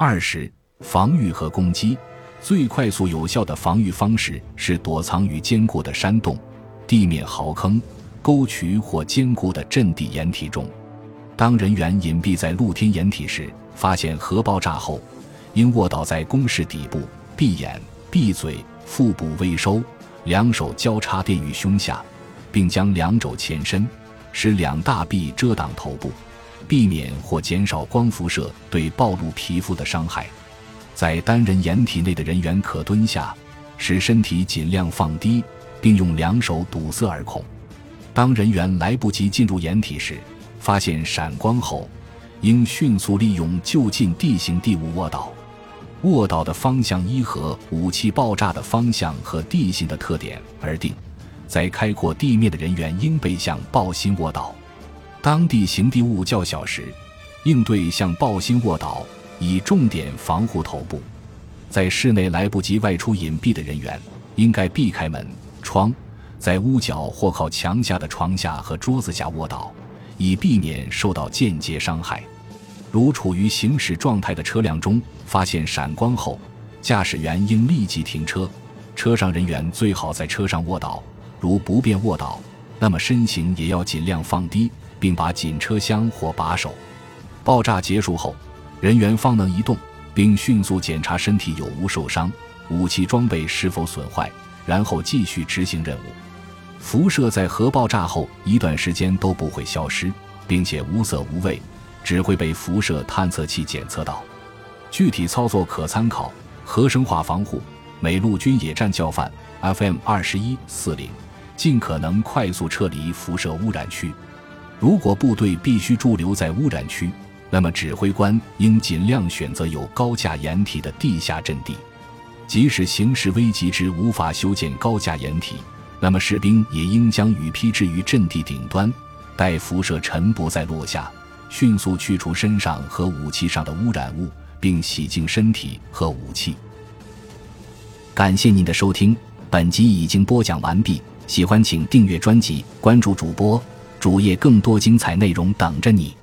二是防御和攻击，最快速有效的防御方式是躲藏于坚固的山洞、地面壕坑、沟渠或坚固的阵地掩体中。当人员隐蔽在露天掩体时，发现核爆炸后，应卧倒在工事底部，闭眼、闭嘴，腹部微收，两手交叉垫于胸下，并将两肘前伸，使两大臂遮挡头部，避免或减少光辐射对暴露皮肤的伤害。在单人掩体内的人员可蹲下，使身体尽量放低，并用两手堵塞耳孔。当人员来不及进入掩体时，发现闪光后，应迅速利用就近地形地物卧倒。卧倒的方向依和武器爆炸的方向和地形的特点而定。在开阔地面的人员应背向爆心卧倒。当地形地物较小时，应对向爆心卧倒，以重点防护头部。在室内来不及外出隐蔽的人员，应该避开门窗，在屋角或靠墙下的床下和桌子下卧倒。以避免受到间接伤害。如处于行驶状态的车辆中发现闪光后，驾驶员应立即停车，车上人员最好在车上卧倒。如不便卧倒，那么身形也要尽量放低，并把紧车厢或把手。爆炸结束后，人员方能移动，并迅速检查身体有无受伤，武器装备是否损坏，然后继续执行任务。辐射在核爆炸后一段时间都不会消失，并且无色无味，只会被辐射探测器检测到。具体操作可参考《核生化防护：美陆军野战教范》FM 二十一四零，尽可能快速撤离辐射污染区。如果部队必须驻留在污染区，那么指挥官应尽量选择有高架掩体的地下阵地。即使形势危急至无法修建高架掩体。那么，士兵也应将雨披置于阵地顶端，待辐射尘不再落下，迅速去除身上和武器上的污染物，并洗净身体和武器。感谢您的收听，本集已经播讲完毕。喜欢请订阅专辑，关注主播主页，更多精彩内容等着你。